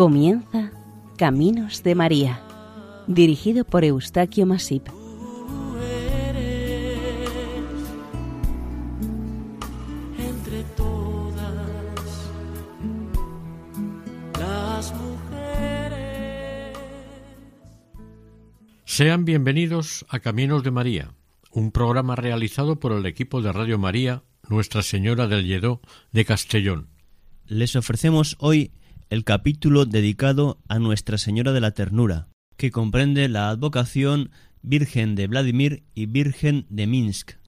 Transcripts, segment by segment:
Comienza Caminos de María, dirigido por Eustaquio Masip. entre todas las mujeres. Sean bienvenidos a Caminos de María, un programa realizado por el equipo de Radio María Nuestra Señora del Lledó de Castellón. Les ofrecemos hoy el capítulo dedicado a Nuestra Señora de la Ternura, que comprende la advocación Virgen de Vladimir y Virgen de Minsk.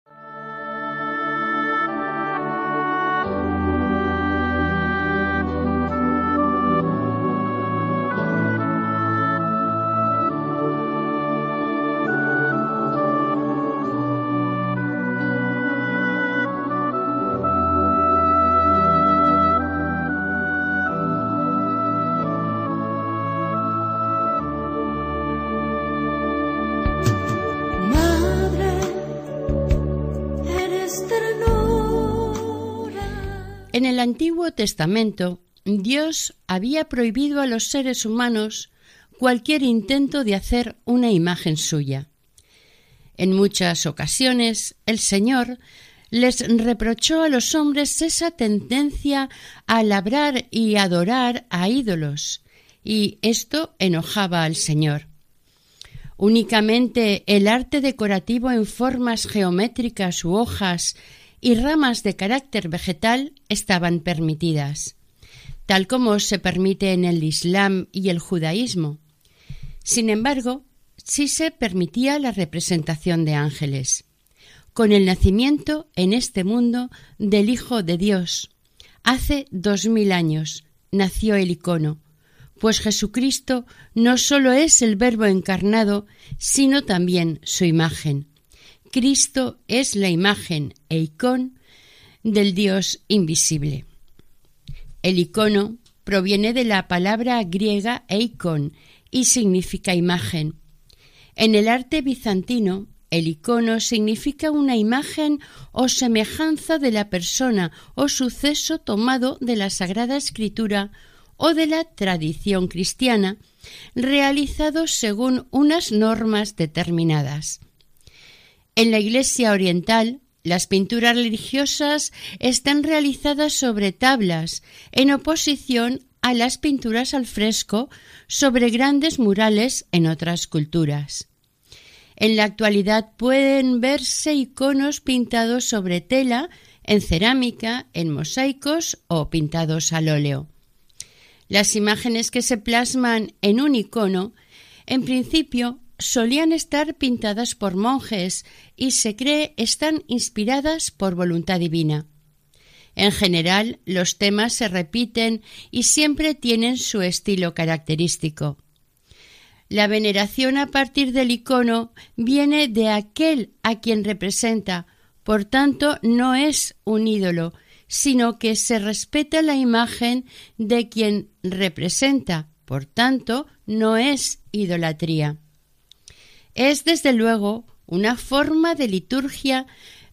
Testamento, Dios había prohibido a los seres humanos cualquier intento de hacer una imagen suya. En muchas ocasiones, el Señor les reprochó a los hombres esa tendencia a labrar y adorar a ídolos, y esto enojaba al Señor. Únicamente el arte decorativo en formas geométricas u hojas y ramas de carácter vegetal estaban permitidas, tal como se permite en el Islam y el judaísmo. Sin embargo, sí se permitía la representación de ángeles. Con el nacimiento en este mundo del Hijo de Dios, hace dos mil años, nació el icono, pues Jesucristo no sólo es el Verbo encarnado, sino también su imagen. Cristo es la imagen e icón del Dios invisible. El icono proviene de la palabra griega eikon y significa imagen. En el arte bizantino, el icono significa una imagen o semejanza de la persona o suceso tomado de la Sagrada Escritura o de la tradición cristiana, realizado según unas normas determinadas. En la Iglesia Oriental, las pinturas religiosas están realizadas sobre tablas, en oposición a las pinturas al fresco sobre grandes murales en otras culturas. En la actualidad pueden verse iconos pintados sobre tela, en cerámica, en mosaicos o pintados al óleo. Las imágenes que se plasman en un icono, en principio, solían estar pintadas por monjes y se cree están inspiradas por voluntad divina. En general, los temas se repiten y siempre tienen su estilo característico. La veneración a partir del icono viene de aquel a quien representa, por tanto no es un ídolo, sino que se respeta la imagen de quien representa, por tanto no es idolatría. Es desde luego una forma de liturgia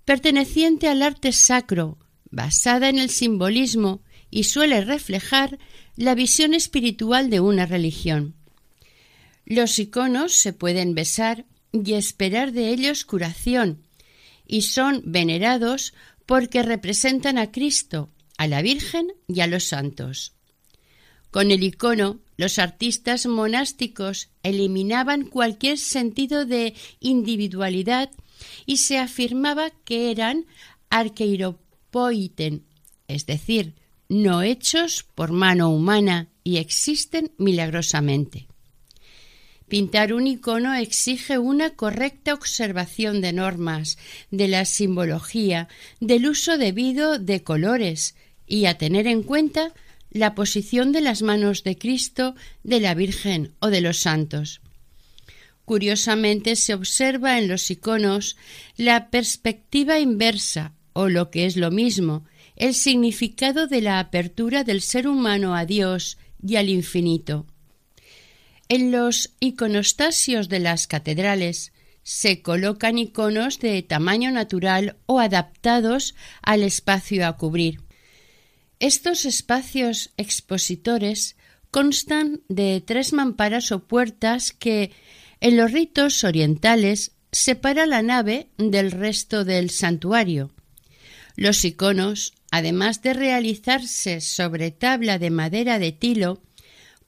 perteneciente al arte sacro, basada en el simbolismo y suele reflejar la visión espiritual de una religión. Los iconos se pueden besar y esperar de ellos curación, y son venerados porque representan a Cristo, a la Virgen y a los santos. Con el icono, los artistas monásticos eliminaban cualquier sentido de individualidad y se afirmaba que eran arqueiropoiten, es decir, no hechos por mano humana y existen milagrosamente. Pintar un icono exige una correcta observación de normas, de la simbología, del uso debido de colores y a tener en cuenta la posición de las manos de Cristo, de la Virgen o de los santos. Curiosamente se observa en los iconos la perspectiva inversa, o lo que es lo mismo, el significado de la apertura del ser humano a Dios y al infinito. En los iconostasios de las catedrales se colocan iconos de tamaño natural o adaptados al espacio a cubrir. Estos espacios expositores constan de tres mamparas o puertas que, en los ritos orientales, separa la nave del resto del santuario. Los iconos, además de realizarse sobre tabla de madera de tilo,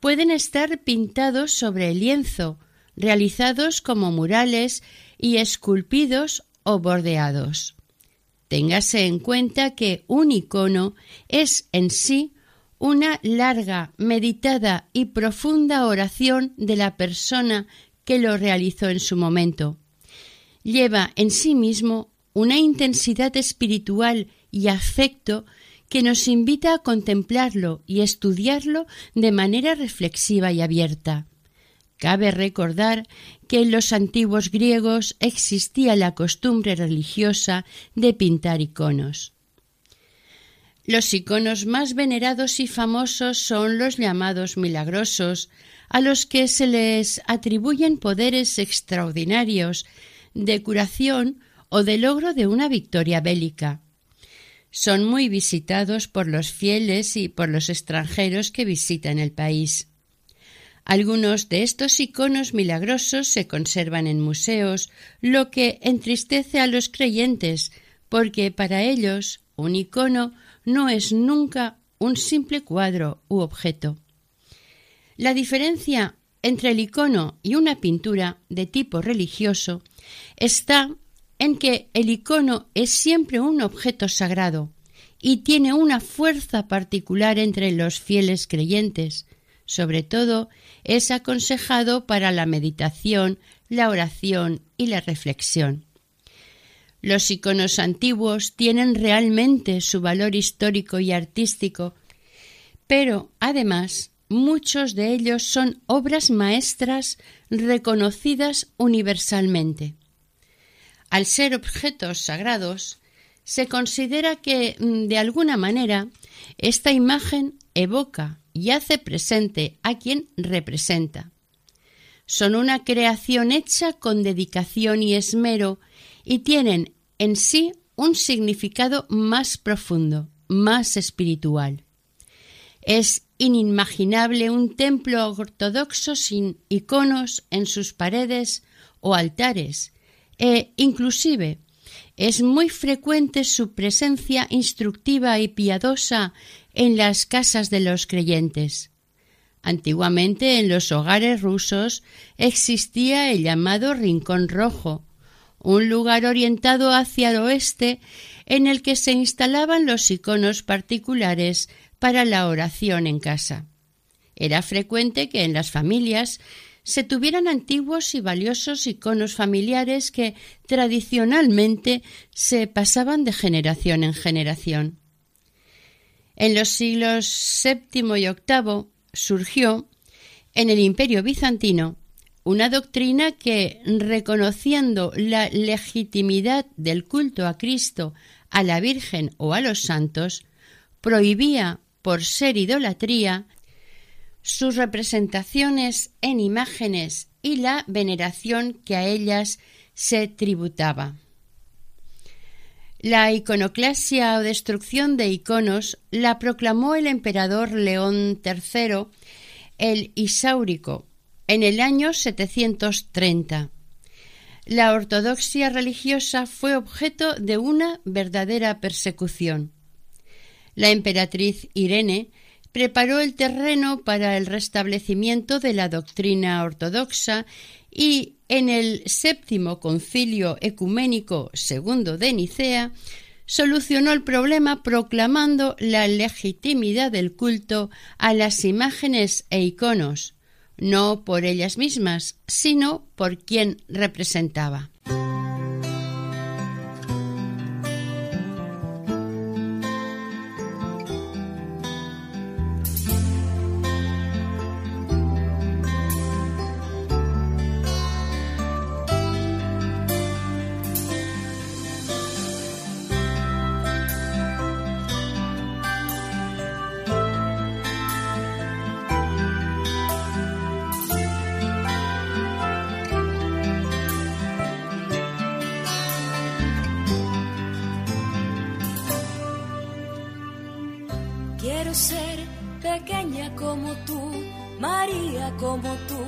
pueden estar pintados sobre lienzo, realizados como murales y esculpidos o bordeados. Téngase en cuenta que un icono es en sí una larga, meditada y profunda oración de la persona que lo realizó en su momento. Lleva en sí mismo una intensidad espiritual y afecto que nos invita a contemplarlo y estudiarlo de manera reflexiva y abierta. Cabe recordar que en los antiguos griegos existía la costumbre religiosa de pintar iconos. Los iconos más venerados y famosos son los llamados milagrosos, a los que se les atribuyen poderes extraordinarios de curación o de logro de una victoria bélica. Son muy visitados por los fieles y por los extranjeros que visitan el país. Algunos de estos iconos milagrosos se conservan en museos, lo que entristece a los creyentes, porque para ellos un icono no es nunca un simple cuadro u objeto. La diferencia entre el icono y una pintura de tipo religioso está en que el icono es siempre un objeto sagrado y tiene una fuerza particular entre los fieles creyentes, sobre todo es aconsejado para la meditación, la oración y la reflexión. Los iconos antiguos tienen realmente su valor histórico y artístico, pero además muchos de ellos son obras maestras reconocidas universalmente. Al ser objetos sagrados, se considera que, mm, de alguna manera, esta imagen evoca y hace presente a quien representa. Son una creación hecha con dedicación y esmero y tienen en sí un significado más profundo, más espiritual. Es inimaginable un templo ortodoxo sin iconos en sus paredes o altares, e inclusive es muy frecuente su presencia instructiva y piadosa en las casas de los creyentes. Antiguamente en los hogares rusos existía el llamado Rincón Rojo, un lugar orientado hacia el oeste en el que se instalaban los iconos particulares para la oración en casa. Era frecuente que en las familias se tuvieran antiguos y valiosos iconos familiares que tradicionalmente se pasaban de generación en generación. En los siglos VII y VIII surgió, en el Imperio bizantino, una doctrina que, reconociendo la legitimidad del culto a Cristo, a la Virgen o a los santos, prohibía, por ser idolatría, sus representaciones en imágenes y la veneración que a ellas se tributaba. La iconoclasia o destrucción de iconos la proclamó el emperador León III el Isáurico en el año 730. La ortodoxia religiosa fue objeto de una verdadera persecución. La emperatriz Irene preparó el terreno para el restablecimiento de la doctrina ortodoxa y en el séptimo concilio ecuménico segundo de Nicea solucionó el problema proclamando la legitimidad del culto a las imágenes e iconos, no por ellas mismas, sino por quien representaba. Ser pequeña como tú, María como tú,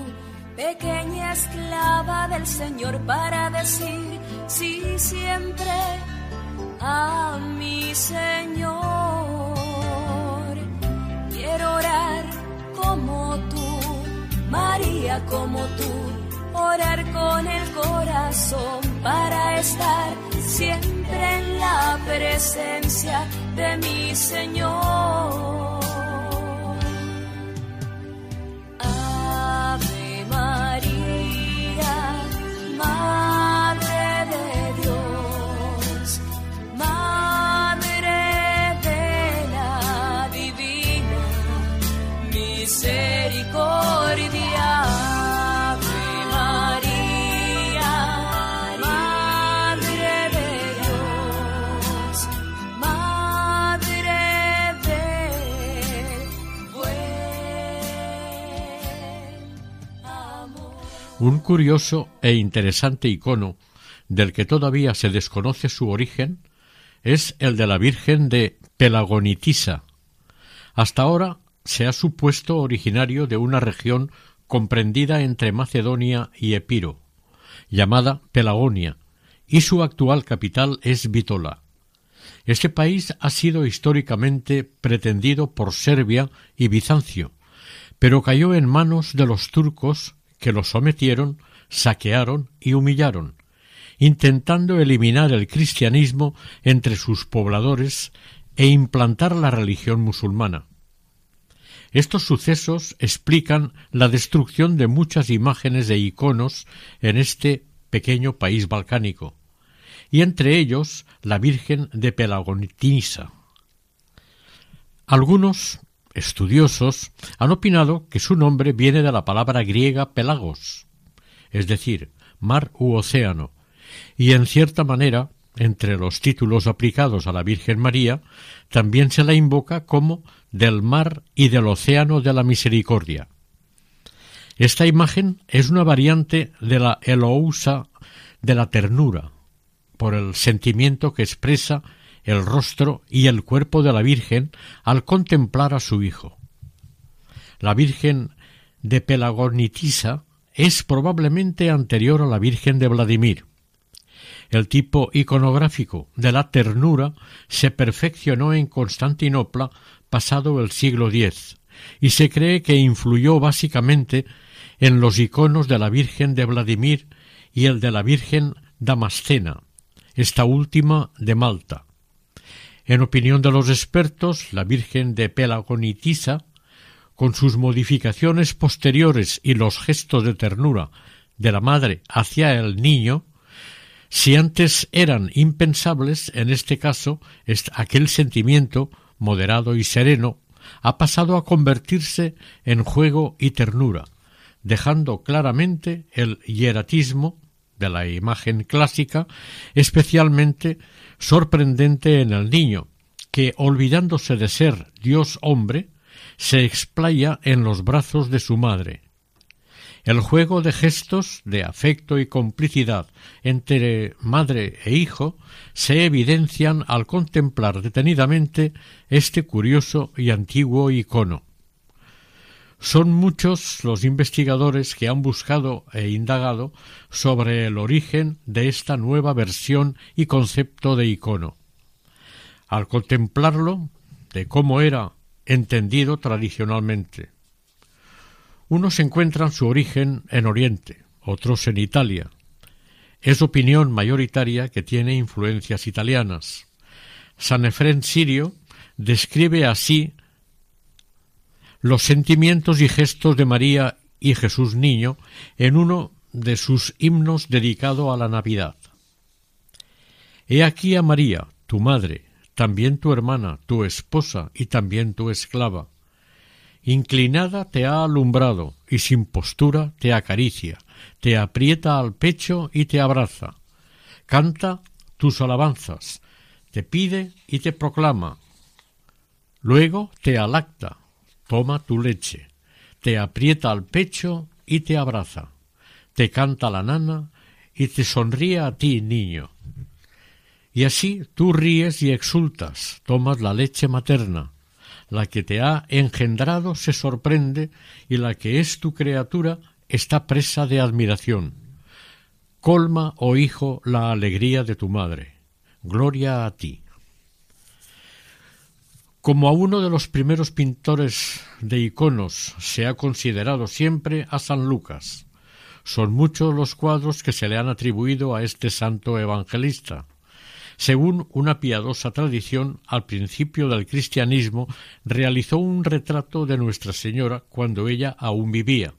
pequeña esclava del Señor para decir sí siempre a mi Señor. Quiero orar como tú, María como tú, orar con el corazón para estar siempre en la presencia de mi Señor. Un curioso e interesante icono del que todavía se desconoce su origen es el de la Virgen de Pelagonitisa. Hasta ahora se ha supuesto originario de una región comprendida entre Macedonia y Epiro, llamada Pelagonia, y su actual capital es Bitola. Este país ha sido históricamente pretendido por Serbia y Bizancio, pero cayó en manos de los turcos que lo sometieron, saquearon y humillaron, intentando eliminar el cristianismo entre sus pobladores e implantar la religión musulmana. Estos sucesos explican la destrucción de muchas imágenes e iconos en este pequeño país balcánico, y entre ellos la Virgen de Pelagonitisa. Algunos estudiosos han opinado que su nombre viene de la palabra griega pelagos, es decir, mar u océano, y en cierta manera, entre los títulos aplicados a la Virgen María, también se la invoca como del mar y del océano de la misericordia. Esta imagen es una variante de la Elousa de la ternura, por el sentimiento que expresa el rostro y el cuerpo de la Virgen al contemplar a su Hijo. La Virgen de Pelagonitisa es probablemente anterior a la Virgen de Vladimir. El tipo iconográfico de la ternura se perfeccionó en Constantinopla pasado el siglo X y se cree que influyó básicamente en los iconos de la Virgen de Vladimir y el de la Virgen Damascena, esta última de Malta. En opinión de los expertos, la Virgen de Pelagonitisa, con sus modificaciones posteriores y los gestos de ternura de la madre hacia el niño, si antes eran impensables, en este caso, aquel sentimiento moderado y sereno ha pasado a convertirse en juego y ternura, dejando claramente el hieratismo de la imagen clásica, especialmente sorprendente en el niño, que, olvidándose de ser Dios hombre, se explaya en los brazos de su madre. El juego de gestos de afecto y complicidad entre madre e hijo se evidencian al contemplar detenidamente este curioso y antiguo icono. Son muchos los investigadores que han buscado e indagado sobre el origen de esta nueva versión y concepto de icono. Al contemplarlo, de cómo era entendido tradicionalmente. Unos encuentran su origen en Oriente, otros en Italia. Es opinión mayoritaria que tiene influencias italianas. San Efrén Sirio describe así los sentimientos y gestos de María y Jesús Niño en uno de sus himnos dedicado a la Navidad. He aquí a María, tu madre, también tu hermana, tu esposa y también tu esclava. Inclinada te ha alumbrado y sin postura te acaricia, te aprieta al pecho y te abraza. Canta tus alabanzas, te pide y te proclama. Luego te alacta, toma tu leche, te aprieta al pecho y te abraza, te canta la nana y te sonríe a ti, niño. Y así tú ríes y exultas, tomas la leche materna, La que te ha engendrado se sorprende y la que es tu criatura está presa de admiración. Colma, oh hijo, la alegría de tu madre. Gloria a ti. Como a uno de los primeros pintores de iconos se ha considerado siempre a San Lucas. Son muchos los cuadros que se le han atribuido a este santo evangelista. Según una piadosa tradición, al principio del cristianismo realizó un retrato de Nuestra Señora cuando ella aún vivía.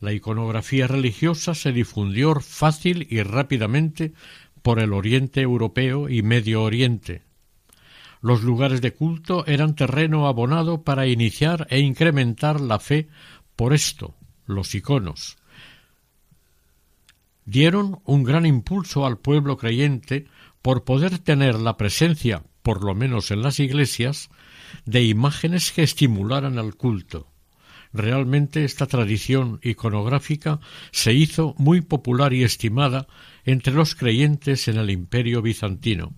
La iconografía religiosa se difundió fácil y rápidamente por el Oriente Europeo y Medio Oriente. Los lugares de culto eran terreno abonado para iniciar e incrementar la fe por esto, los iconos. Dieron un gran impulso al pueblo creyente por poder tener la presencia, por lo menos en las iglesias, de imágenes que estimularan el culto. Realmente esta tradición iconográfica se hizo muy popular y estimada entre los creyentes en el imperio bizantino.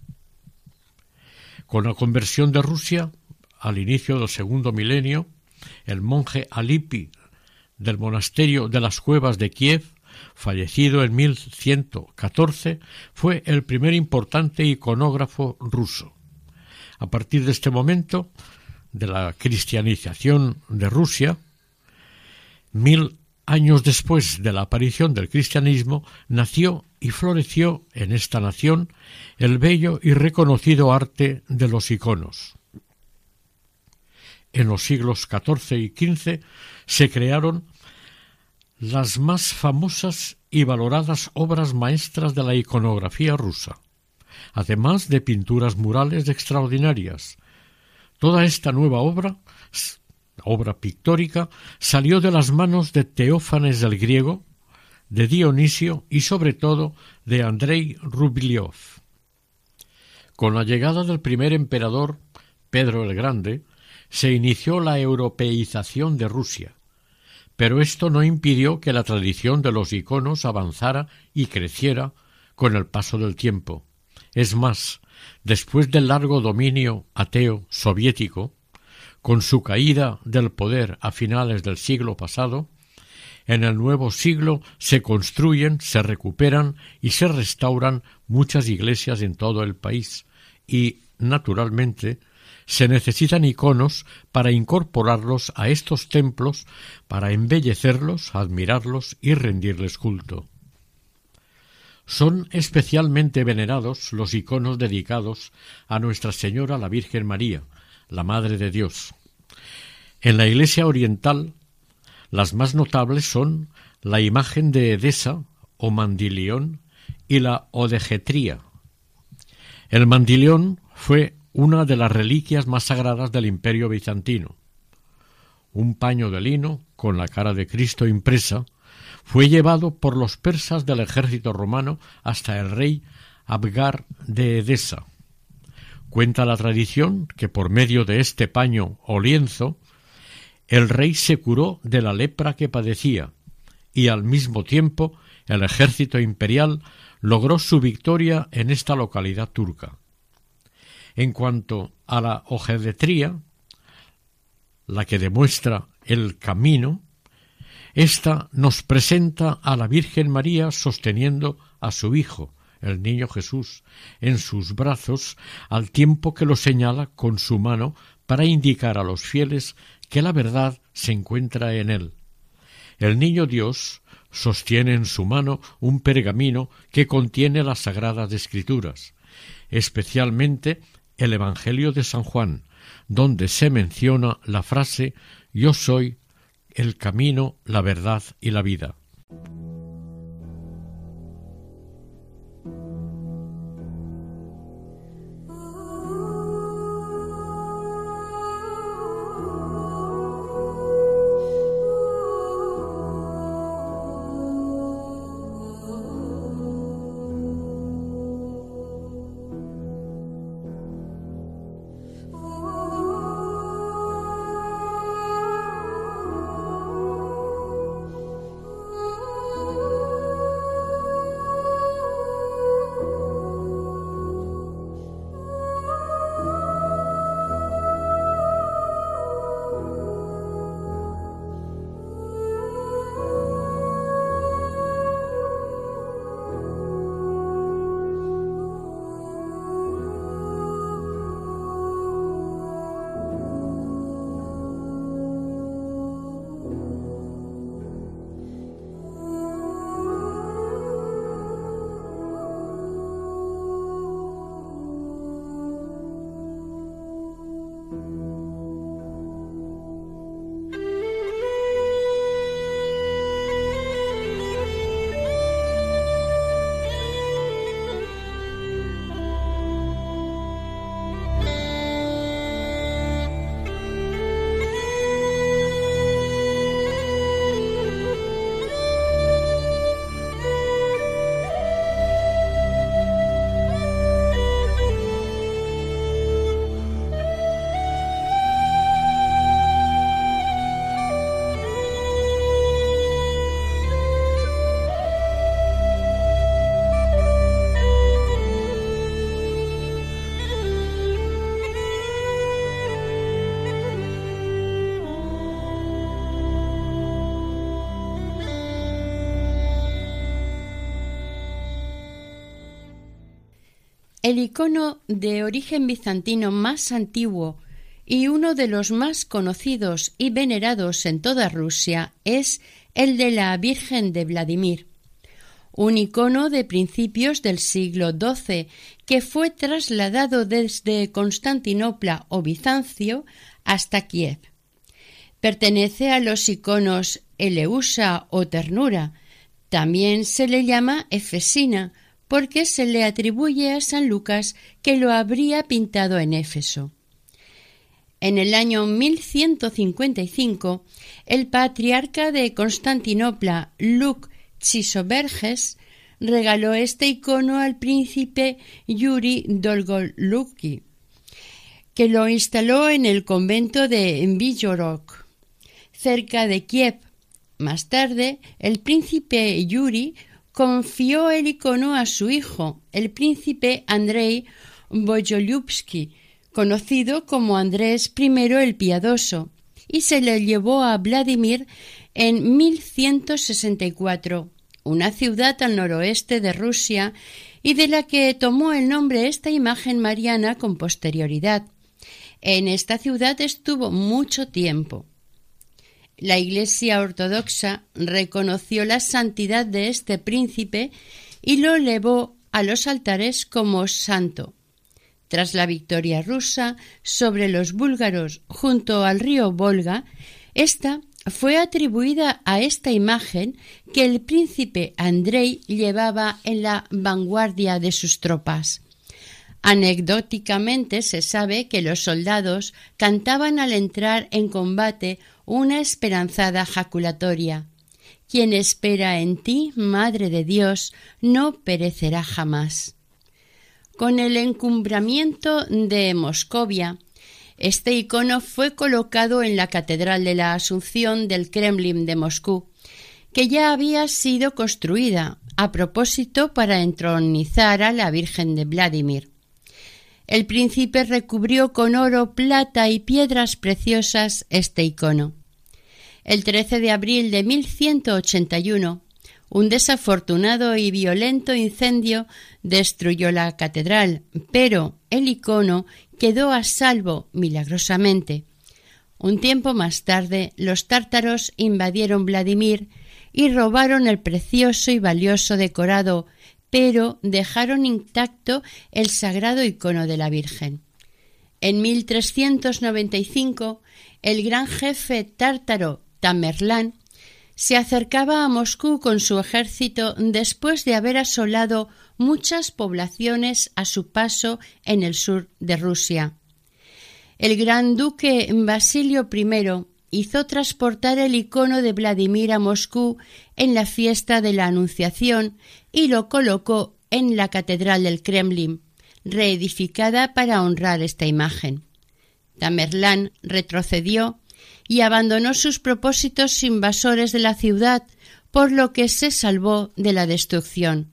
Con la conversión de Rusia, al inicio del segundo milenio, el monje Alipi del monasterio de las cuevas de Kiev, fallecido en 1114, fue el primer importante iconógrafo ruso. A partir de este momento, de la cristianización de Rusia, mil años después de la aparición del cristianismo, nació y floreció en esta nación el bello y reconocido arte de los iconos. En los siglos XIV y XV se crearon las más famosas y valoradas obras maestras de la iconografía rusa, además de pinturas murales extraordinarias. Toda esta nueva obra, obra pictórica, salió de las manos de Teófanes el griego, de Dionisio y sobre todo de Andrei Rubliov. Con la llegada del primer emperador, Pedro el Grande, se inició la europeización de Rusia, pero esto no impidió que la tradición de los iconos avanzara y creciera con el paso del tiempo. Es más, después del largo dominio ateo soviético, con su caída del poder a finales del siglo pasado, en el nuevo siglo se construyen, se recuperan y se restauran muchas iglesias en todo el país y, naturalmente, se necesitan iconos para incorporarlos a estos templos, para embellecerlos, admirarlos y rendirles culto. Son especialmente venerados los iconos dedicados a Nuestra Señora la Virgen María, la Madre de Dios. En la Iglesia Oriental las más notables son la imagen de Edesa o mandilión y la odegetría. El mandilión fue una de las reliquias más sagradas del imperio bizantino. Un paño de lino con la cara de Cristo impresa fue llevado por los persas del ejército romano hasta el rey Abgar de Edesa. Cuenta la tradición que por medio de este paño o lienzo el rey se curó de la lepra que padecía, y al mismo tiempo el ejército imperial logró su victoria en esta localidad turca. En cuanto a la ojedetría, la que demuestra el camino, ésta nos presenta a la Virgen María sosteniendo a su Hijo, el niño Jesús, en sus brazos, al tiempo que lo señala con su mano para indicar a los fieles que la verdad se encuentra en él. El niño Dios sostiene en su mano un pergamino que contiene las sagradas escrituras, especialmente el Evangelio de San Juan, donde se menciona la frase Yo soy el camino, la verdad y la vida. El icono de origen bizantino más antiguo y uno de los más conocidos y venerados en toda Rusia es el de la Virgen de Vladimir, un icono de principios del siglo XII que fue trasladado desde Constantinopla o Bizancio hasta Kiev. Pertenece a los iconos Eleusa o Ternura. También se le llama Efesina, porque se le atribuye a San Lucas que lo habría pintado en Éfeso. En el año 1155, el patriarca de Constantinopla, Luc Chisoberges, regaló este icono al príncipe Yuri Dolgoluki, que lo instaló en el convento de Villorok, cerca de Kiev. Más tarde, el príncipe Yuri confió el icono a su hijo, el príncipe Andrei Bojolyubsky, conocido como Andrés I el Piadoso, y se le llevó a Vladimir en 1164, una ciudad al noroeste de Rusia y de la que tomó el nombre esta imagen mariana con posterioridad. En esta ciudad estuvo mucho tiempo. La Iglesia ortodoxa reconoció la santidad de este príncipe y lo elevó a los altares como santo. Tras la victoria rusa sobre los búlgaros junto al río Volga, esta fue atribuida a esta imagen que el príncipe Andrei llevaba en la vanguardia de sus tropas. Anecdóticamente se sabe que los soldados cantaban al entrar en combate una esperanzada jaculatoria. Quien espera en ti, Madre de Dios, no perecerá jamás. Con el encumbramiento de Moscovia, este icono fue colocado en la Catedral de la Asunción del Kremlin de Moscú, que ya había sido construida a propósito para entronizar a la Virgen de Vladimir. El príncipe recubrió con oro, plata y piedras preciosas este icono. El 13 de abril de 1181, un desafortunado y violento incendio destruyó la catedral, pero el icono quedó a salvo milagrosamente. Un tiempo más tarde, los tártaros invadieron Vladimir y robaron el precioso y valioso decorado, pero dejaron intacto el sagrado icono de la Virgen. En 1395, el gran jefe tártaro Tamerlán se acercaba a Moscú con su ejército después de haber asolado muchas poblaciones a su paso en el sur de Rusia. El gran duque Basilio I hizo transportar el icono de Vladimir a Moscú en la fiesta de la Anunciación y lo colocó en la Catedral del Kremlin, reedificada para honrar esta imagen. Tamerlán retrocedió y abandonó sus propósitos invasores de la ciudad, por lo que se salvó de la destrucción.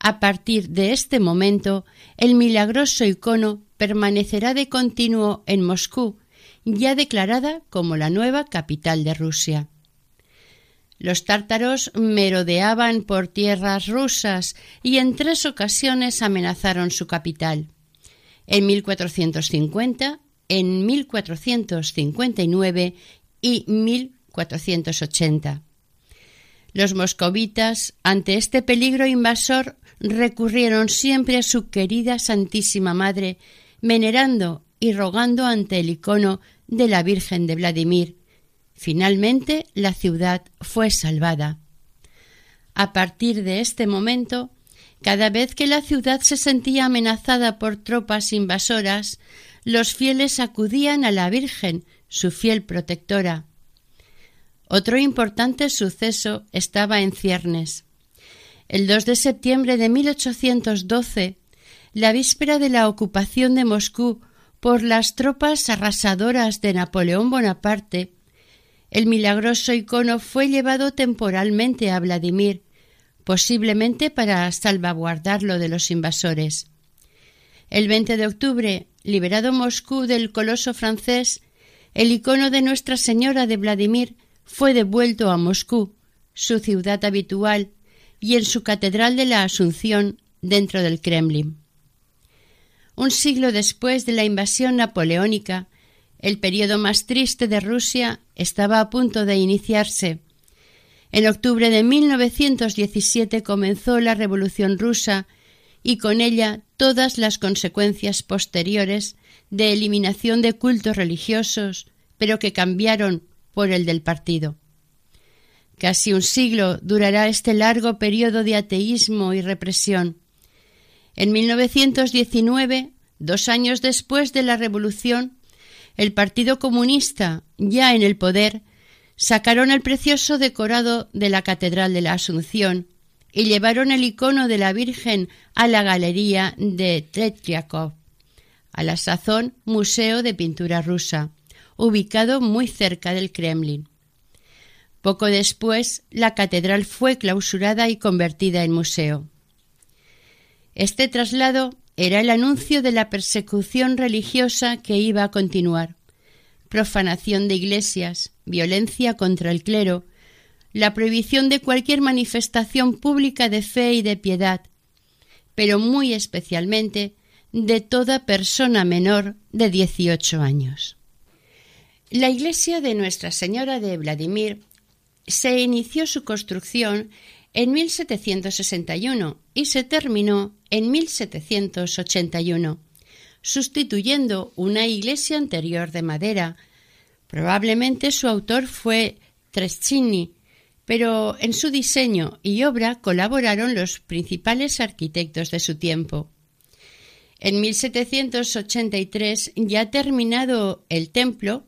A partir de este momento, el milagroso icono permanecerá de continuo en Moscú, ya declarada como la nueva capital de Rusia. Los tártaros merodeaban por tierras rusas y en tres ocasiones amenazaron su capital. En 1450 en 1459 y 1480. Los moscovitas, ante este peligro invasor, recurrieron siempre a su querida Santísima Madre, venerando y rogando ante el icono de la Virgen de Vladimir. Finalmente la ciudad fue salvada. A partir de este momento, cada vez que la ciudad se sentía amenazada por tropas invasoras, los fieles acudían a la Virgen, su fiel protectora. Otro importante suceso estaba en ciernes. El 2 de septiembre de 1812, la víspera de la ocupación de Moscú por las tropas arrasadoras de Napoleón Bonaparte, el milagroso icono fue llevado temporalmente a Vladimir, posiblemente para salvaguardarlo de los invasores. El 20 de octubre, liberado Moscú del coloso francés, el icono de Nuestra Señora de Vladimir fue devuelto a Moscú, su ciudad habitual, y en su catedral de la Asunción dentro del Kremlin. Un siglo después de la invasión napoleónica, el periodo más triste de Rusia estaba a punto de iniciarse. En octubre de 1917 comenzó la Revolución rusa y con ella todas las consecuencias posteriores de eliminación de cultos religiosos, pero que cambiaron por el del partido. Casi un siglo durará este largo periodo de ateísmo y represión. En 1919, dos años después de la Revolución, el Partido Comunista, ya en el poder, sacaron el precioso decorado de la Catedral de la Asunción y llevaron el icono de la Virgen a la galería de Tretyakov, a la sazón Museo de Pintura Rusa, ubicado muy cerca del Kremlin. Poco después, la catedral fue clausurada y convertida en museo. Este traslado era el anuncio de la persecución religiosa que iba a continuar. Profanación de iglesias, violencia contra el clero, la prohibición de cualquier manifestación pública de fe y de piedad, pero muy especialmente de toda persona menor de dieciocho años. La iglesia de Nuestra Señora de Vladimir se inició su construcción en 1761 y se terminó en 1781, sustituyendo una iglesia anterior de madera. Probablemente su autor fue Treschini, pero en su diseño y obra colaboraron los principales arquitectos de su tiempo. En 1783, ya terminado el templo,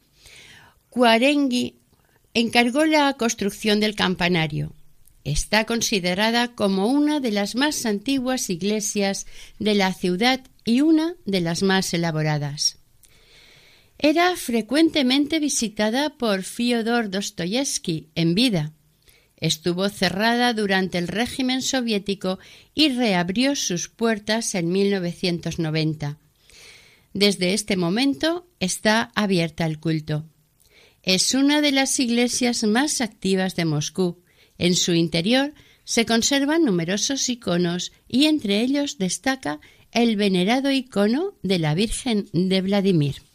Cuarengui encargó la construcción del campanario. Está considerada como una de las más antiguas iglesias de la ciudad y una de las más elaboradas. Era frecuentemente visitada por Fyodor Dostoyevsky en vida. Estuvo cerrada durante el régimen soviético y reabrió sus puertas en 1990. Desde este momento está abierta al culto. Es una de las iglesias más activas de Moscú. En su interior se conservan numerosos iconos y entre ellos destaca el venerado icono de la Virgen de Vladimir.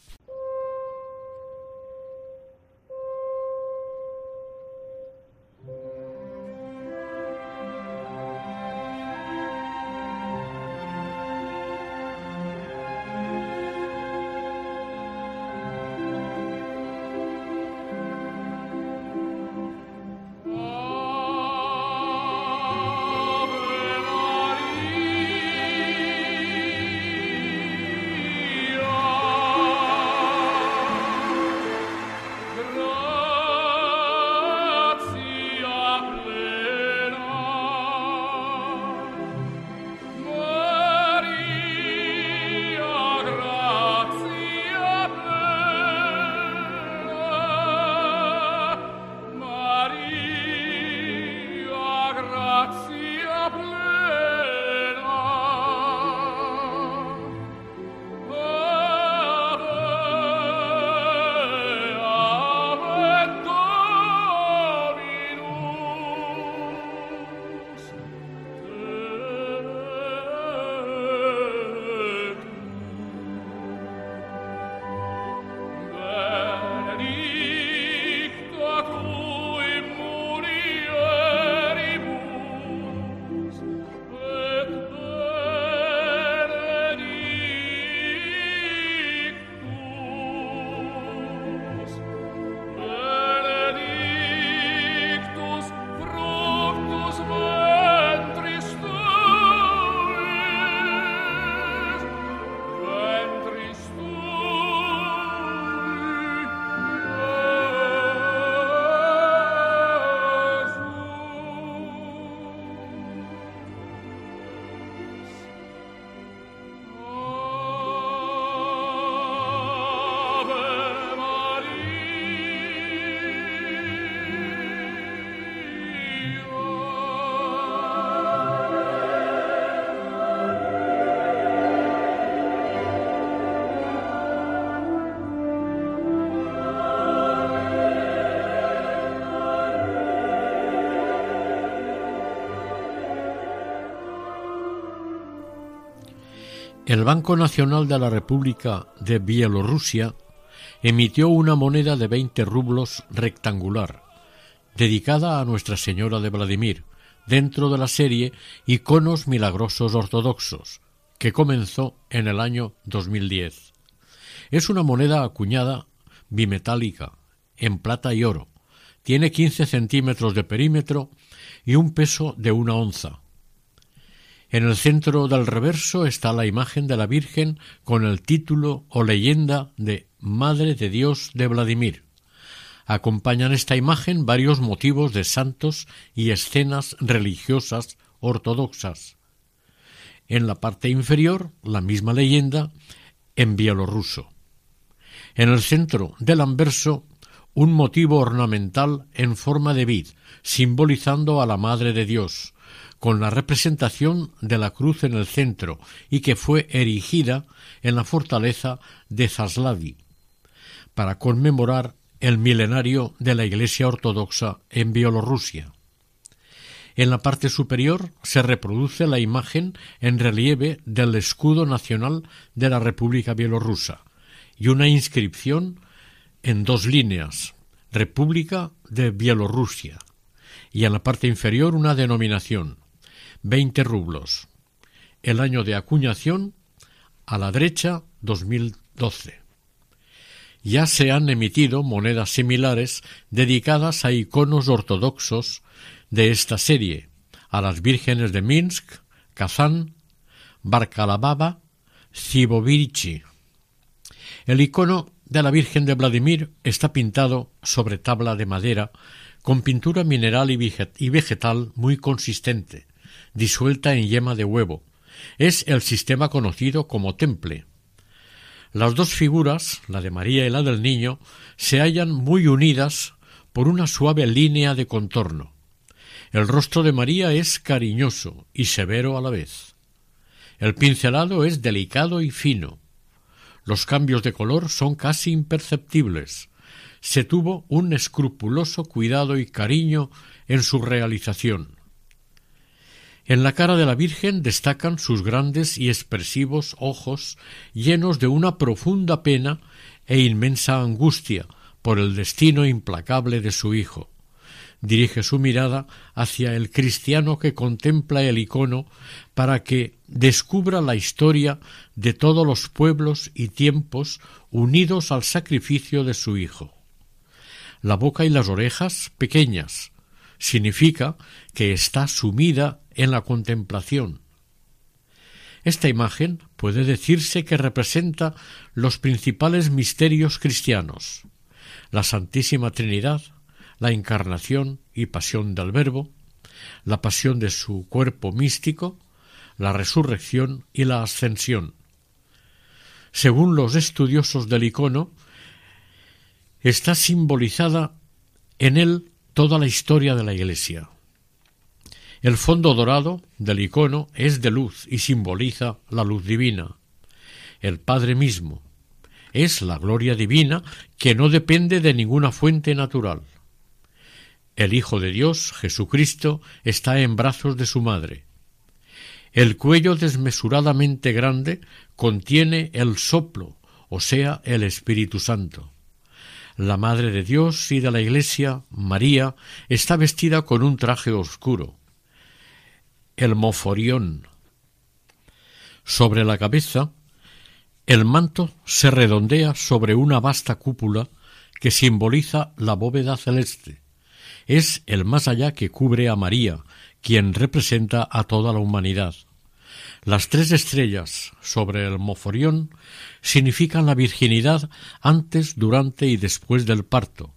El Banco Nacional de la República de Bielorrusia emitió una moneda de 20 rublos rectangular, dedicada a Nuestra Señora de Vladimir, dentro de la serie Iconos Milagrosos Ortodoxos, que comenzó en el año 2010. Es una moneda acuñada bimetálica, en plata y oro. Tiene 15 centímetros de perímetro y un peso de una onza. En el centro del reverso está la imagen de la Virgen con el título o leyenda de Madre de Dios de Vladimir. Acompañan esta imagen varios motivos de santos y escenas religiosas ortodoxas. En la parte inferior, la misma leyenda en bielorruso. En el centro del anverso, un motivo ornamental en forma de vid, simbolizando a la Madre de Dios, con la representación de la cruz en el centro y que fue erigida en la fortaleza de Zaslavi, para conmemorar el milenario de la Iglesia Ortodoxa en Bielorrusia. En la parte superior se reproduce la imagen en relieve del escudo nacional de la República Bielorrusa y una inscripción en dos líneas República de Bielorrusia y en la parte inferior una denominación 20 rublos. El año de acuñación a la derecha 2012. Ya se han emitido monedas similares dedicadas a iconos ortodoxos de esta serie, a las vírgenes de Minsk, Kazán, Barkalababa, Zibovirichi. El icono de la Virgen de Vladimir está pintado sobre tabla de madera con pintura mineral y vegetal muy consistente, disuelta en yema de huevo. Es el sistema conocido como temple. Las dos figuras, la de María y la del Niño, se hallan muy unidas por una suave línea de contorno. El rostro de María es cariñoso y severo a la vez. El pincelado es delicado y fino. Los cambios de color son casi imperceptibles. Se tuvo un escrupuloso cuidado y cariño en su realización. En la cara de la Virgen destacan sus grandes y expresivos ojos llenos de una profunda pena e inmensa angustia por el destino implacable de su Hijo. Dirige su mirada hacia el cristiano que contempla el icono para que descubra la historia de todos los pueblos y tiempos unidos al sacrificio de su Hijo. La boca y las orejas pequeñas, significa que está sumida en la contemplación. Esta imagen puede decirse que representa los principales misterios cristianos la Santísima Trinidad, la encarnación y pasión del Verbo, la pasión de su cuerpo místico, la resurrección y la ascensión. Según los estudiosos del icono, está simbolizada en él toda la historia de la Iglesia. El fondo dorado del icono es de luz y simboliza la luz divina. El Padre mismo es la gloria divina que no depende de ninguna fuente natural. El Hijo de Dios, Jesucristo, está en brazos de su madre. El cuello desmesuradamente grande contiene el soplo, o sea, el Espíritu Santo. La Madre de Dios y de la Iglesia, María, está vestida con un traje oscuro, el moforión. Sobre la cabeza, el manto se redondea sobre una vasta cúpula que simboliza la bóveda celeste. Es el más allá que cubre a María, quien representa a toda la humanidad. Las tres estrellas sobre el moforión significan la virginidad antes, durante y después del parto.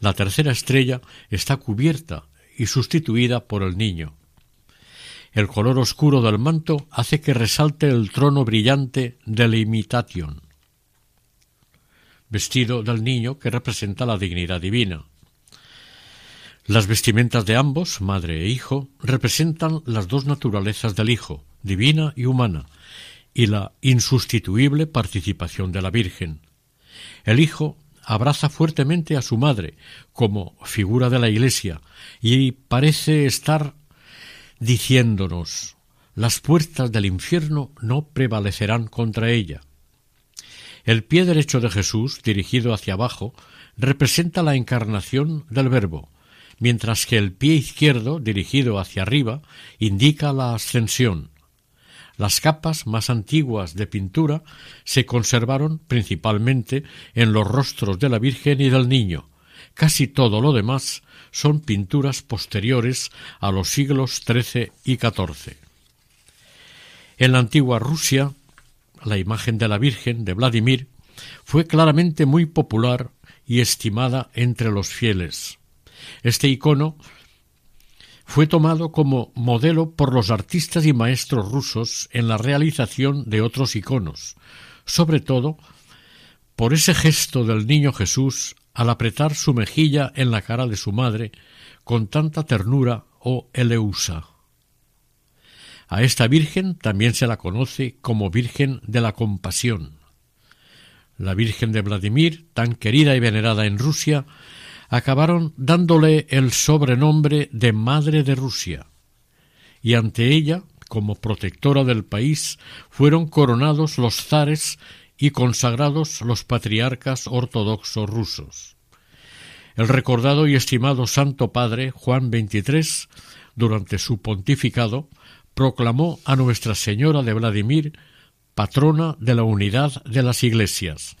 La tercera estrella está cubierta y sustituida por el niño. El color oscuro del manto hace que resalte el trono brillante de la imitation, vestido del niño que representa la dignidad divina. Las vestimentas de ambos, madre e hijo, representan las dos naturalezas del Hijo, divina y humana, y la insustituible participación de la Virgen. El Hijo abraza fuertemente a su madre como figura de la Iglesia y parece estar diciéndonos las puertas del infierno no prevalecerán contra ella. El pie derecho de Jesús, dirigido hacia abajo, representa la encarnación del Verbo, mientras que el pie izquierdo, dirigido hacia arriba, indica la ascensión. Las capas más antiguas de pintura se conservaron principalmente en los rostros de la Virgen y del Niño. Casi todo lo demás son pinturas posteriores a los siglos XIII y XIV. En la antigua Rusia, la imagen de la Virgen de Vladimir fue claramente muy popular y estimada entre los fieles. Este icono fue tomado como modelo por los artistas y maestros rusos en la realización de otros iconos, sobre todo por ese gesto del niño Jesús al apretar su mejilla en la cara de su madre con tanta ternura o eleusa. A esta Virgen también se la conoce como Virgen de la Compasión. La Virgen de Vladimir, tan querida y venerada en Rusia, acabaron dándole el sobrenombre de Madre de Rusia, y ante ella, como protectora del país, fueron coronados los zares y consagrados los patriarcas ortodoxos rusos. El recordado y estimado Santo Padre Juan XXIII, durante su pontificado, proclamó a Nuestra Señora de Vladimir patrona de la unidad de las iglesias.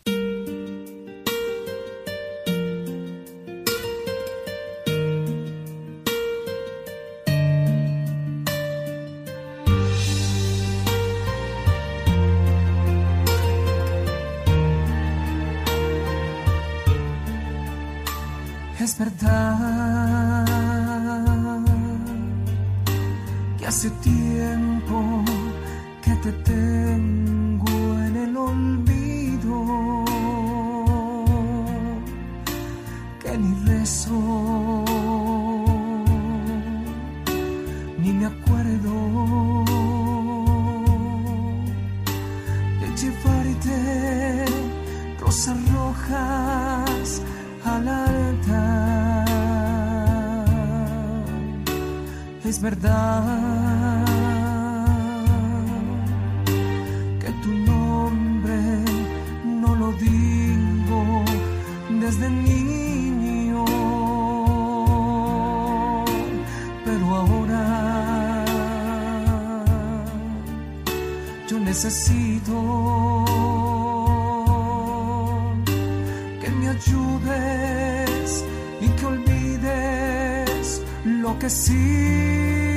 Y que olvides lo que he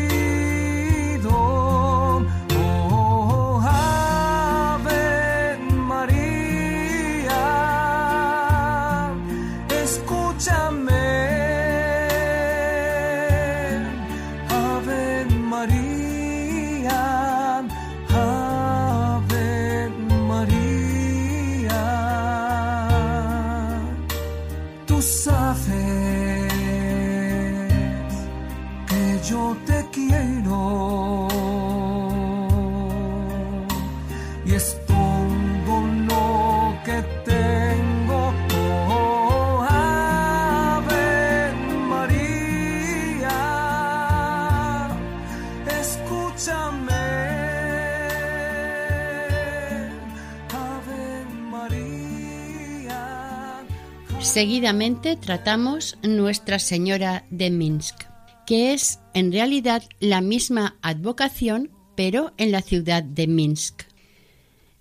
Seguidamente tratamos Nuestra Señora de Minsk, que es en realidad la misma advocación, pero en la ciudad de Minsk.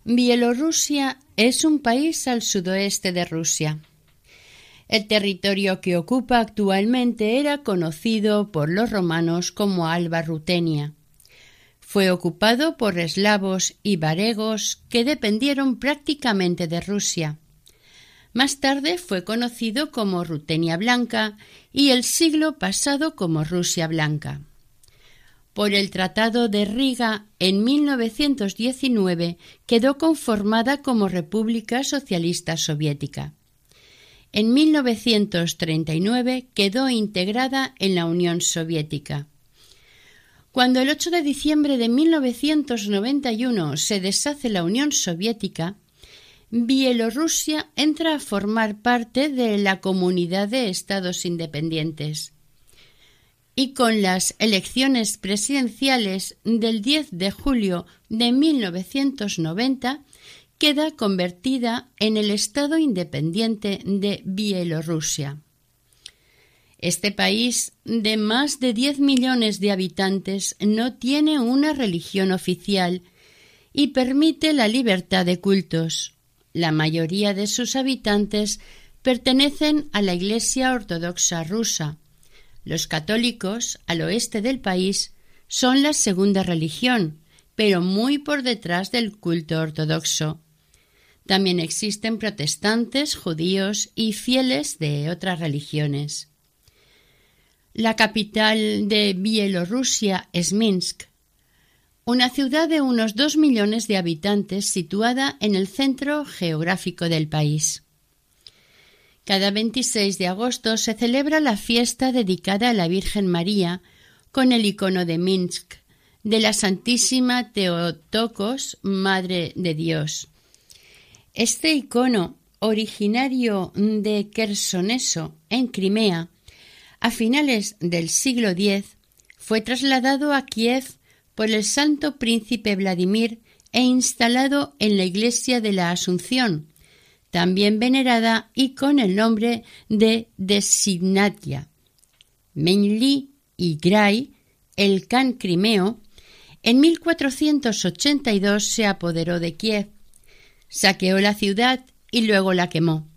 Bielorrusia es un país al sudoeste de Rusia. El territorio que ocupa actualmente era conocido por los romanos como Alba Rutenia. Fue ocupado por eslavos y varegos que dependieron prácticamente de Rusia. Más tarde fue conocido como Rutenia Blanca y el siglo pasado como Rusia Blanca. Por el Tratado de Riga en 1919 quedó conformada como República Socialista Soviética. En 1939 quedó integrada en la Unión Soviética. Cuando el 8 de diciembre de 1991 se deshace la Unión Soviética, Bielorrusia entra a formar parte de la Comunidad de Estados Independientes. y con las elecciones presidenciales del 10 de julio de 1990 queda convertida en el Estado independiente de Bielorrusia. Este país de más de 10 millones de habitantes no tiene una religión oficial y permite la libertad de cultos. La mayoría de sus habitantes pertenecen a la Iglesia Ortodoxa rusa. Los católicos, al oeste del país, son la segunda religión, pero muy por detrás del culto ortodoxo. También existen protestantes, judíos y fieles de otras religiones. La capital de Bielorrusia es Minsk, una ciudad de unos dos millones de habitantes situada en el centro geográfico del país. Cada 26 de agosto se celebra la fiesta dedicada a la Virgen María con el icono de Minsk, de la Santísima Teotocos, Madre de Dios. Este icono, originario de Kersoneso, en Crimea, a finales del siglo X, fue trasladado a Kiev por el santo príncipe Vladimir e instalado en la iglesia de la Asunción, también venerada y con el nombre de Designatia. Menli y Gray, el can crimeo, en 1482 se apoderó de Kiev, saqueó la ciudad y luego la quemó.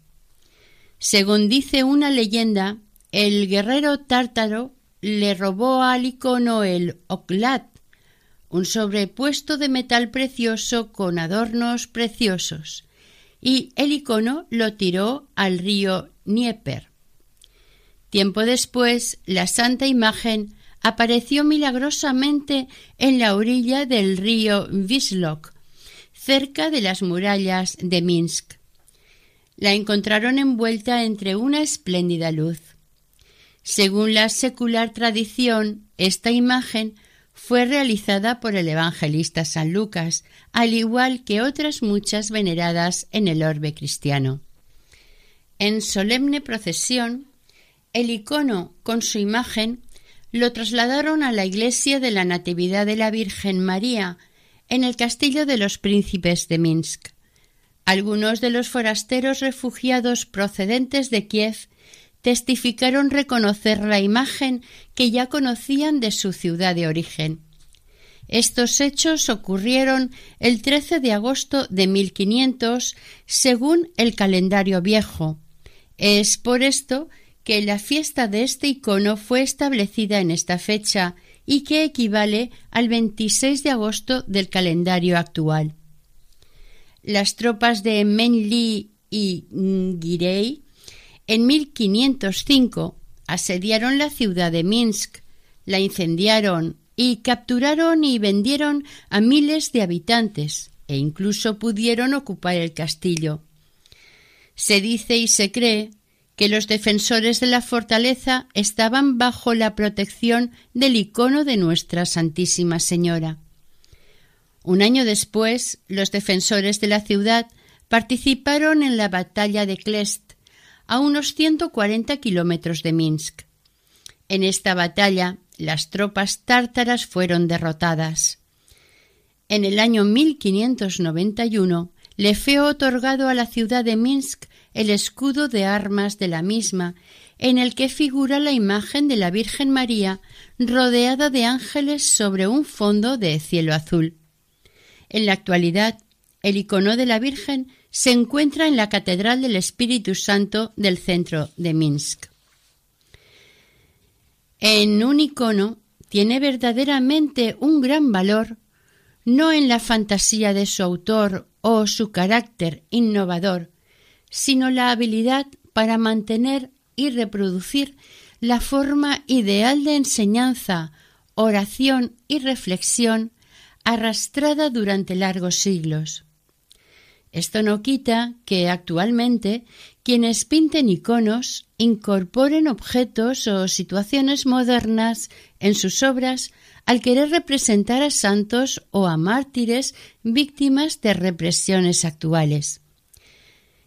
Según dice una leyenda, el guerrero tártaro le robó al icono el oklat, un sobrepuesto de metal precioso con adornos preciosos, y el icono lo tiró al río Dnieper. Tiempo después, la santa imagen apareció milagrosamente en la orilla del río Vislok, cerca de las murallas de Minsk. La encontraron envuelta entre una espléndida luz. Según la secular tradición, esta imagen fue realizada por el evangelista San Lucas, al igual que otras muchas veneradas en el orbe cristiano. En solemne procesión, el icono con su imagen lo trasladaron a la iglesia de la Natividad de la Virgen María en el castillo de los príncipes de Minsk. Algunos de los forasteros refugiados procedentes de Kiev testificaron reconocer la imagen que ya conocían de su ciudad de origen. Estos hechos ocurrieron el 13 de agosto de 1500 según el calendario viejo. Es por esto que la fiesta de este icono fue establecida en esta fecha y que equivale al 26 de agosto del calendario actual. Las tropas de Menli y Girey en 1505 asediaron la ciudad de Minsk, la incendiaron y capturaron y vendieron a miles de habitantes e incluso pudieron ocupar el castillo. Se dice y se cree que los defensores de la fortaleza estaban bajo la protección del icono de Nuestra Santísima Señora. Un año después, los defensores de la ciudad participaron en la batalla de Klest, a unos 140 kilómetros de Minsk. En esta batalla, las tropas tártaras fueron derrotadas. En el año 1591 le fue otorgado a la ciudad de Minsk el escudo de armas de la misma, en el que figura la imagen de la Virgen María rodeada de ángeles sobre un fondo de cielo azul. En la actualidad, el icono de la Virgen se encuentra en la Catedral del Espíritu Santo del centro de Minsk. En un icono tiene verdaderamente un gran valor no en la fantasía de su autor o su carácter innovador, sino la habilidad para mantener y reproducir la forma ideal de enseñanza, oración y reflexión arrastrada durante largos siglos. Esto no quita que actualmente quienes pinten iconos incorporen objetos o situaciones modernas en sus obras al querer representar a santos o a mártires víctimas de represiones actuales.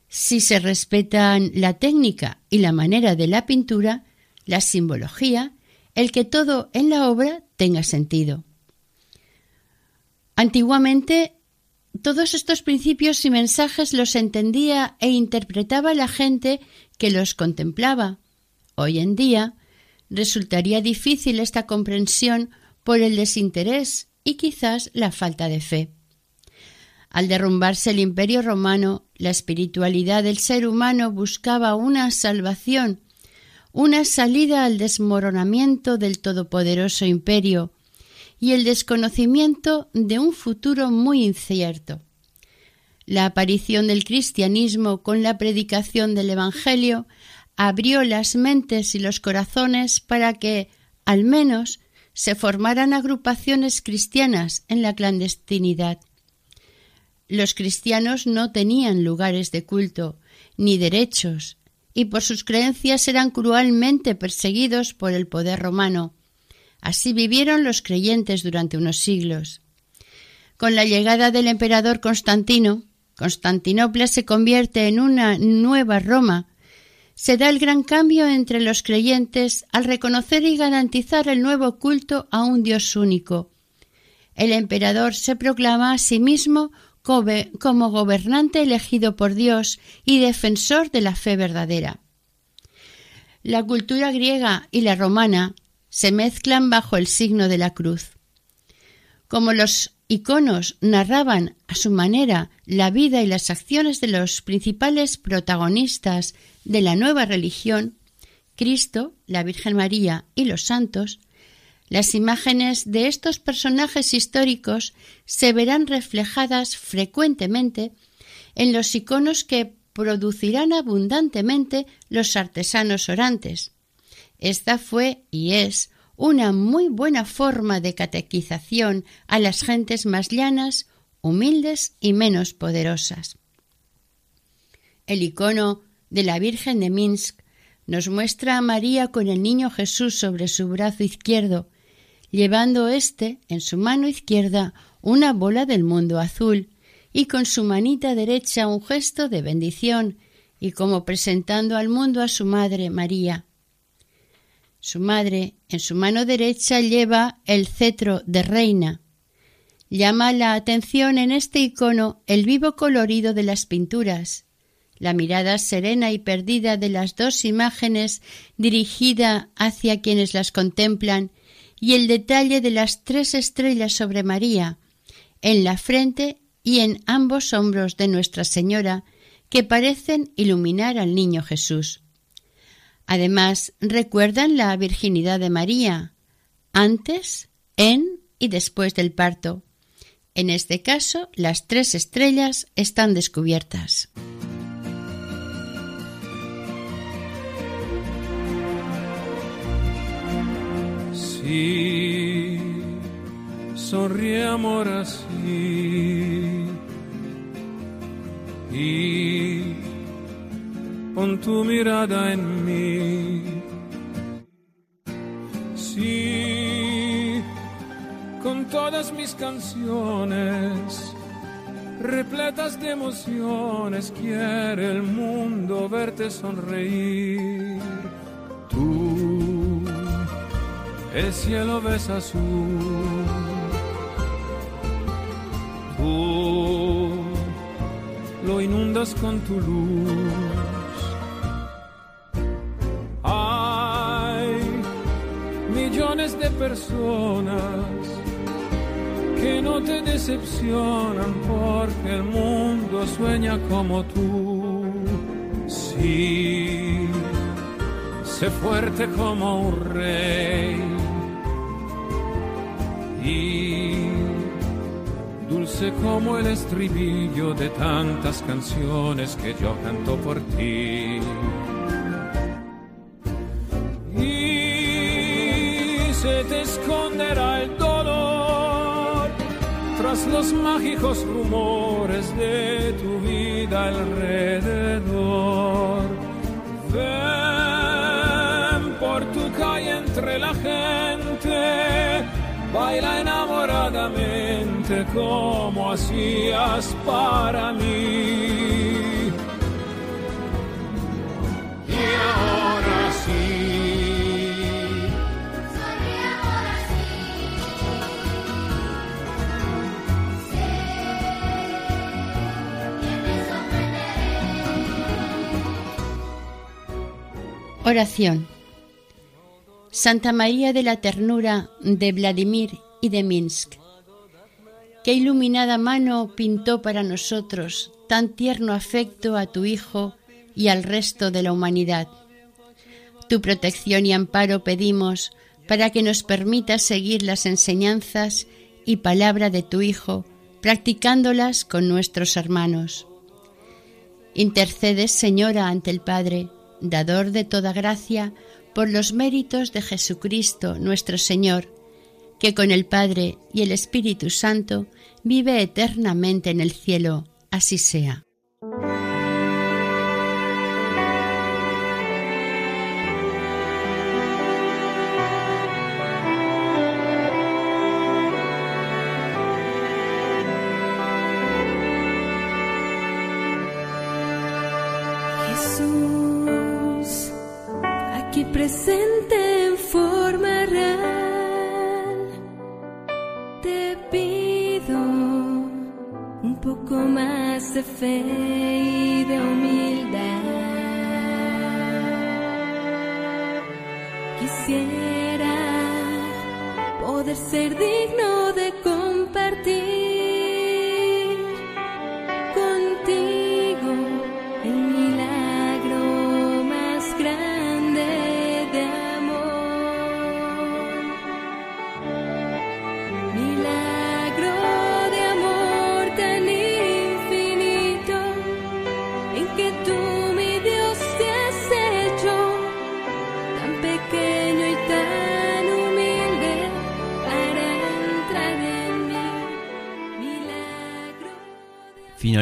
Si se respetan la técnica y la manera de la pintura, la simbología, el que todo en la obra tenga sentido. Antiguamente, todos estos principios y mensajes los entendía e interpretaba la gente que los contemplaba. Hoy en día resultaría difícil esta comprensión por el desinterés y quizás la falta de fe. Al derrumbarse el imperio romano, la espiritualidad del ser humano buscaba una salvación, una salida al desmoronamiento del todopoderoso imperio y el desconocimiento de un futuro muy incierto. La aparición del cristianismo con la predicación del Evangelio abrió las mentes y los corazones para que, al menos, se formaran agrupaciones cristianas en la clandestinidad. Los cristianos no tenían lugares de culto ni derechos, y por sus creencias eran cruelmente perseguidos por el poder romano. Así vivieron los creyentes durante unos siglos. Con la llegada del emperador Constantino, Constantinopla se convierte en una nueva Roma, se da el gran cambio entre los creyentes al reconocer y garantizar el nuevo culto a un Dios único. El emperador se proclama a sí mismo como gobernante elegido por Dios y defensor de la fe verdadera. La cultura griega y la romana se mezclan bajo el signo de la cruz. Como los iconos narraban a su manera la vida y las acciones de los principales protagonistas de la nueva religión, Cristo, la Virgen María y los santos, las imágenes de estos personajes históricos se verán reflejadas frecuentemente en los iconos que producirán abundantemente los artesanos orantes. Esta fue y es una muy buena forma de catequización a las gentes más llanas, humildes y menos poderosas. El icono de la Virgen de Minsk nos muestra a María con el niño Jesús sobre su brazo izquierdo, llevando éste en su mano izquierda una bola del mundo azul y con su manita derecha un gesto de bendición y como presentando al mundo a su madre María. Su madre en su mano derecha lleva el cetro de reina. Llama la atención en este icono el vivo colorido de las pinturas, la mirada serena y perdida de las dos imágenes dirigida hacia quienes las contemplan y el detalle de las tres estrellas sobre María, en la frente y en ambos hombros de Nuestra Señora, que parecen iluminar al niño Jesús. Además, recuerdan la virginidad de María, antes, en y después del parto. En este caso, las tres estrellas están descubiertas. Sí, sonríe amor así. Y pon tu mirada en mí. Todas mis canciones, repletas de emociones, quiere el mundo verte sonreír. Tú, el cielo ves azul. Tú lo inundas con tu luz. Hay millones de personas que no te decepcionan porque el mundo sueña como tú. Sí, sé fuerte como un rey y dulce como el estribillo de tantas canciones que yo canto por ti. Y se te dolor los mágicos rumores de tu vida alrededor. Ven por tu calle entre la gente, baila enamoradamente como hacías para mí. Oración. Santa María de la Ternura de Vladimir y de Minsk. Qué iluminada mano pintó para nosotros tan tierno afecto a tu Hijo y al resto de la humanidad. Tu protección y amparo pedimos para que nos permitas seguir las enseñanzas y palabra de tu Hijo, practicándolas con nuestros hermanos. Intercedes, Señora, ante el Padre, dador de toda gracia, por los méritos de Jesucristo nuestro Señor, que con el Padre y el Espíritu Santo vive eternamente en el cielo. Así sea. Presente en forma real, te pido un poco más de fe y de humildad. Quisiera poder ser digno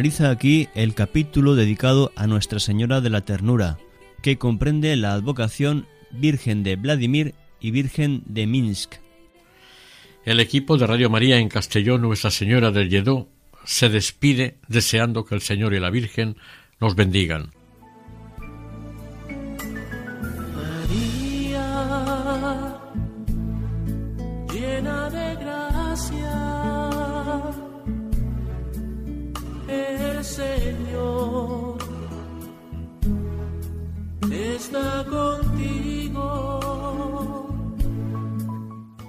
Finaliza aquí el capítulo dedicado a Nuestra Señora de la Ternura, que comprende la advocación Virgen de Vladimir y Virgen de Minsk. El equipo de Radio María en Castellón Nuestra Señora del Lledó se despide deseando que el Señor y la Virgen nos bendigan.